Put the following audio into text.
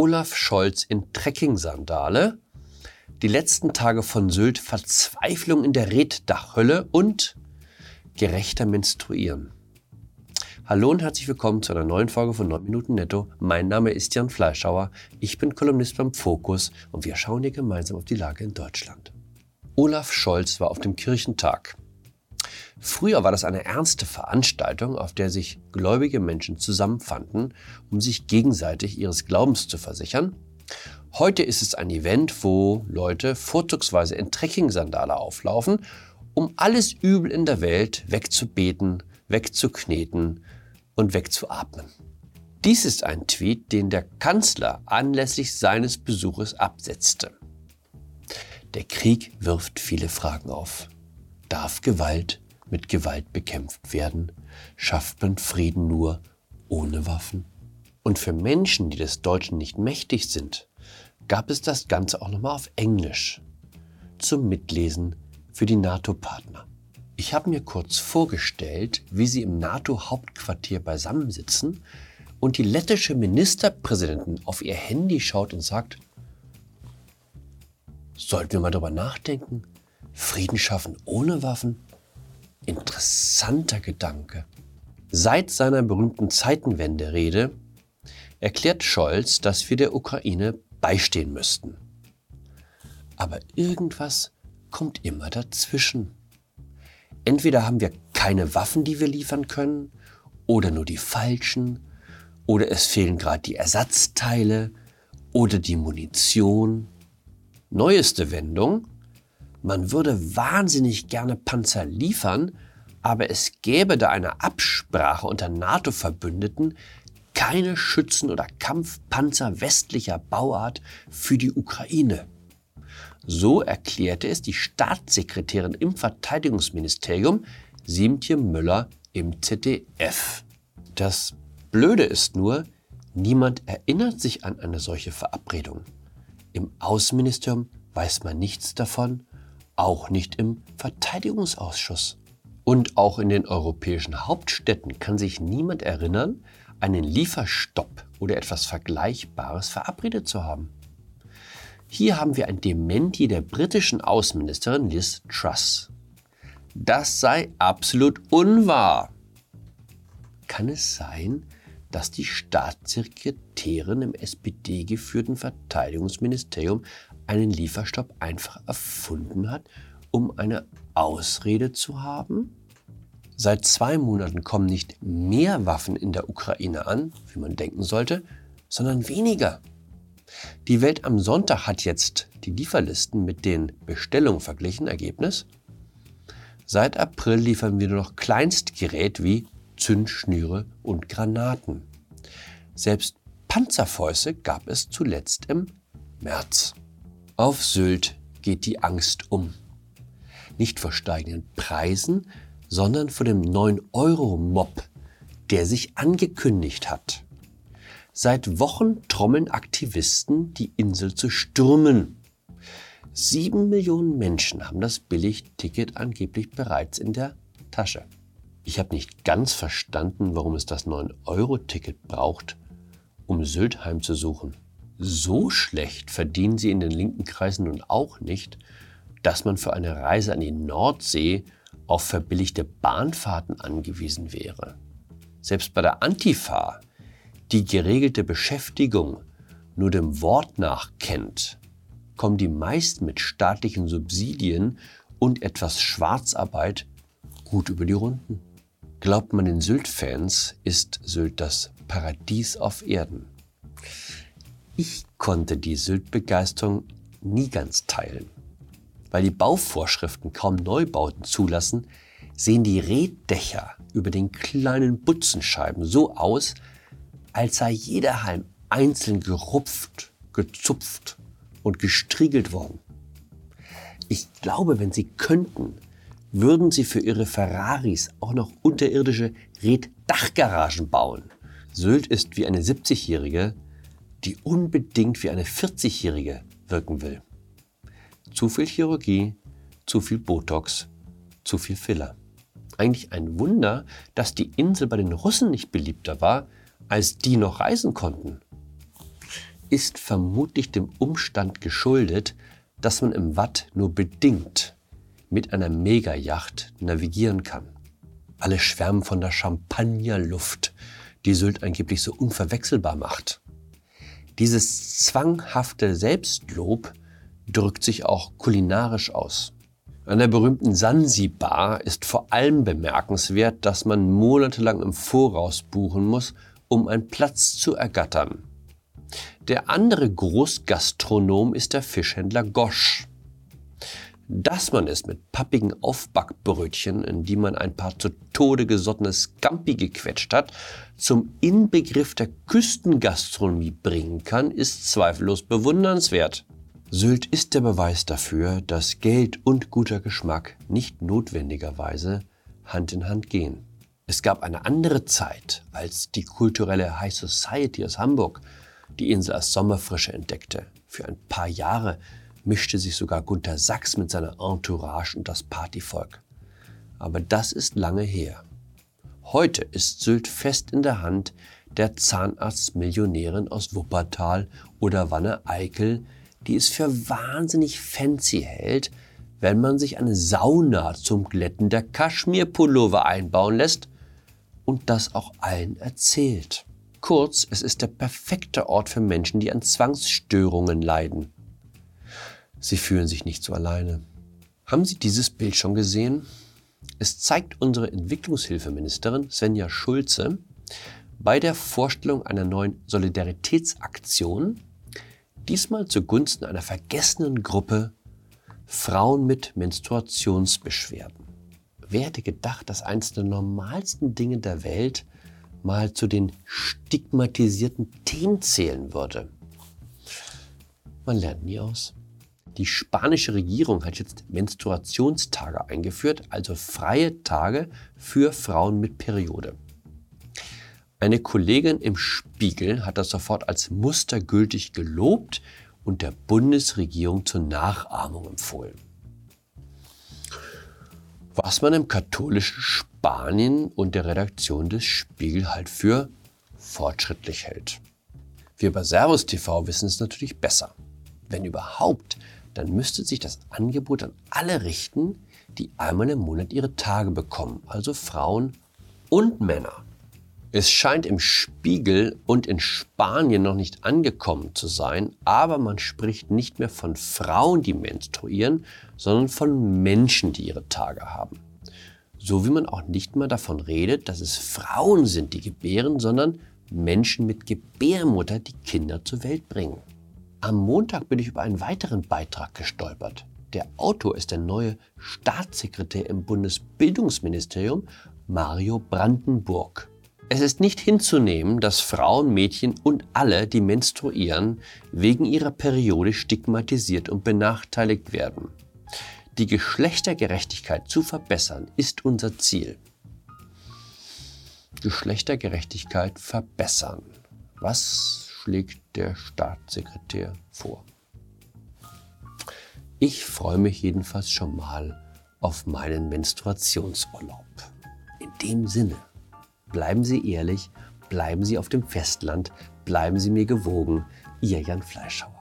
Olaf Scholz in Trekking-Sandale, die letzten Tage von Sylt Verzweiflung in der Reddachhölle und gerechter Menstruieren. Hallo und herzlich willkommen zu einer neuen Folge von 9 Minuten Netto. Mein Name ist Jan Fleischhauer, ich bin Kolumnist beim Fokus und wir schauen hier gemeinsam auf die Lage in Deutschland. Olaf Scholz war auf dem Kirchentag. Früher war das eine ernste Veranstaltung, auf der sich gläubige Menschen zusammenfanden, um sich gegenseitig ihres Glaubens zu versichern. Heute ist es ein Event, wo Leute vorzugsweise in Trekking-Sandale auflaufen, um alles Übel in der Welt wegzubeten, wegzukneten und wegzuatmen. Dies ist ein Tweet, den der Kanzler anlässlich seines Besuches absetzte. Der Krieg wirft viele Fragen auf. Darf Gewalt mit Gewalt bekämpft werden? Schafft man Frieden nur ohne Waffen? Und für Menschen, die des Deutschen nicht mächtig sind, gab es das Ganze auch nochmal auf Englisch zum Mitlesen für die NATO-Partner. Ich habe mir kurz vorgestellt, wie sie im NATO-Hauptquartier beisammensitzen und die lettische Ministerpräsidentin auf ihr Handy schaut und sagt, sollten wir mal darüber nachdenken, Frieden schaffen ohne Waffen? Interessanter Gedanke. Seit seiner berühmten Zeitenwende-Rede erklärt Scholz, dass wir der Ukraine beistehen müssten. Aber irgendwas kommt immer dazwischen. Entweder haben wir keine Waffen, die wir liefern können, oder nur die falschen, oder es fehlen gerade die Ersatzteile oder die Munition. Neueste Wendung, man würde wahnsinnig gerne Panzer liefern, aber es gäbe da eine Absprache unter NATO-Verbündeten, keine Schützen oder Kampfpanzer westlicher Bauart für die Ukraine. So erklärte es die Staatssekretärin im Verteidigungsministerium, Siemtje Müller im ZDF. Das Blöde ist nur, niemand erinnert sich an eine solche Verabredung. Im Außenministerium weiß man nichts davon, auch nicht im Verteidigungsausschuss. Und auch in den europäischen Hauptstädten kann sich niemand erinnern, einen Lieferstopp oder etwas Vergleichbares verabredet zu haben. Hier haben wir ein Dementi der britischen Außenministerin Liz Truss. Das sei absolut unwahr. Kann es sein, dass die Staatssekretärin im SPD-geführten Verteidigungsministerium einen Lieferstopp einfach erfunden hat, um eine Ausrede zu haben? Seit zwei Monaten kommen nicht mehr Waffen in der Ukraine an, wie man denken sollte, sondern weniger. Die Welt am Sonntag hat jetzt die Lieferlisten mit den Bestellungen verglichen. Ergebnis? Seit April liefern wir nur noch Kleinstgerät wie Zündschnüre und Granaten. Selbst Panzerfäuste gab es zuletzt im März. Auf Sylt geht die Angst um. Nicht vor steigenden Preisen, sondern vor dem 9-Euro-Mob, der sich angekündigt hat. Seit Wochen trommeln Aktivisten, die Insel zu stürmen. Sieben Millionen Menschen haben das Billigticket angeblich bereits in der Tasche. Ich habe nicht ganz verstanden, warum es das 9-Euro-Ticket braucht, um Sylt heimzusuchen. So schlecht verdienen sie in den linken Kreisen nun auch nicht, dass man für eine Reise an die Nordsee auf verbilligte Bahnfahrten angewiesen wäre. Selbst bei der Antifa die geregelte Beschäftigung nur dem Wort nach kennt, kommen die meisten mit staatlichen Subsidien und etwas Schwarzarbeit gut über die Runden. Glaubt man den Sylt-Fans, ist Sylt das Paradies auf Erden. Ich konnte die Sylt-Begeisterung nie ganz teilen. Weil die Bauvorschriften kaum Neubauten zulassen, sehen die Reddächer über den kleinen Butzenscheiben so aus, als sei jeder Halm einzeln gerupft, gezupft und gestriegelt worden. Ich glaube, wenn Sie könnten, würden Sie für Ihre Ferraris auch noch unterirdische Reddachgaragen bauen. Sylt ist wie eine 70-Jährige, die unbedingt wie eine 40-Jährige wirken will. Zu viel Chirurgie, zu viel Botox, zu viel Filler. Eigentlich ein Wunder, dass die Insel bei den Russen nicht beliebter war, als die noch reisen konnten. ist vermutlich dem Umstand geschuldet, dass man im Watt nur bedingt mit einer Megayacht navigieren kann. Alle schwärmen von der Champagnerluft, die Sylt angeblich so unverwechselbar macht. Dieses zwanghafte Selbstlob drückt sich auch kulinarisch aus. An der berühmten Sansibar ist vor allem bemerkenswert, dass man monatelang im Voraus buchen muss, um einen Platz zu ergattern. Der andere Großgastronom ist der Fischhändler Gosch. Dass man es mit pappigen Aufbackbrötchen, in die man ein paar zu Tode gesottene Scampi gequetscht hat, zum Inbegriff der Küstengastronomie bringen kann, ist zweifellos bewundernswert. Sylt ist der Beweis dafür, dass Geld und guter Geschmack nicht notwendigerweise Hand in Hand gehen. Es gab eine andere Zeit, als die kulturelle High Society aus Hamburg die Insel als Sommerfrische entdeckte. Für ein paar Jahre mischte sich sogar Gunther Sachs mit seiner Entourage und das Partyvolk. Aber das ist lange her. Heute ist Sylt fest in der Hand der Zahnarztmillionärin aus Wuppertal oder Wanne-Eickel, die es für wahnsinnig fancy hält, wenn man sich eine Sauna zum Glätten der Kaschmirpullover einbauen lässt und das auch allen erzählt. Kurz, es ist der perfekte Ort für Menschen, die an Zwangsstörungen leiden. Sie fühlen sich nicht so alleine. Haben Sie dieses Bild schon gesehen? Es zeigt unsere Entwicklungshilfeministerin Svenja Schulze bei der Vorstellung einer neuen Solidaritätsaktion, diesmal zugunsten einer vergessenen Gruppe Frauen mit Menstruationsbeschwerden. Wer hätte gedacht, dass eines der normalsten Dinge der Welt mal zu den stigmatisierten Themen zählen würde? Man lernt nie aus. Die spanische Regierung hat jetzt Menstruationstage eingeführt, also freie Tage für Frauen mit Periode. Eine Kollegin im Spiegel hat das sofort als mustergültig gelobt und der Bundesregierung zur Nachahmung empfohlen. Was man im katholischen Spanien und der Redaktion des Spiegel halt für fortschrittlich hält. Wir bei Servus TV wissen es natürlich besser. Wenn überhaupt, dann müsste sich das Angebot an alle richten, die einmal im Monat ihre Tage bekommen, also Frauen und Männer. Es scheint im Spiegel und in Spanien noch nicht angekommen zu sein, aber man spricht nicht mehr von Frauen, die menstruieren, sondern von Menschen, die ihre Tage haben. So wie man auch nicht mehr davon redet, dass es Frauen sind, die gebären, sondern Menschen mit Gebärmutter, die Kinder zur Welt bringen. Am Montag bin ich über einen weiteren Beitrag gestolpert. Der Autor ist der neue Staatssekretär im Bundesbildungsministerium, Mario Brandenburg. Es ist nicht hinzunehmen, dass Frauen, Mädchen und alle, die menstruieren, wegen ihrer Periode stigmatisiert und benachteiligt werden. Die Geschlechtergerechtigkeit zu verbessern ist unser Ziel. Geschlechtergerechtigkeit verbessern. Was schlägt der Staatssekretär vor? Ich freue mich jedenfalls schon mal auf meinen Menstruationsurlaub. In dem Sinne, bleiben Sie ehrlich, bleiben Sie auf dem Festland, bleiben Sie mir gewogen. Ihr Jan Fleischhauer.